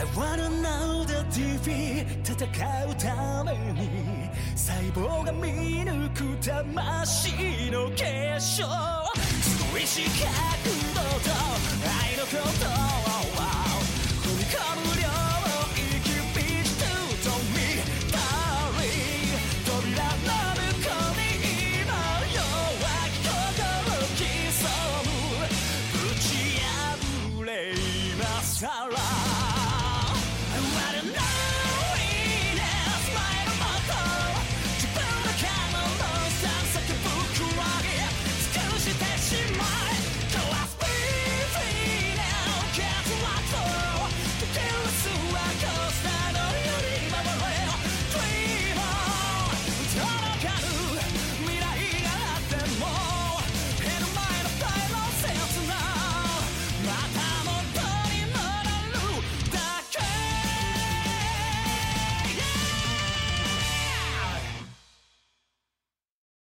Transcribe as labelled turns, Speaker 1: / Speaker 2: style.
Speaker 1: I wanna know the TV 戦うために細胞が見抜く魂の結晶。少し角度と愛の鼓動を踏み込む量を生きビートと to me 扉の向こうに今弱き心を刻む。打ち破れ今更。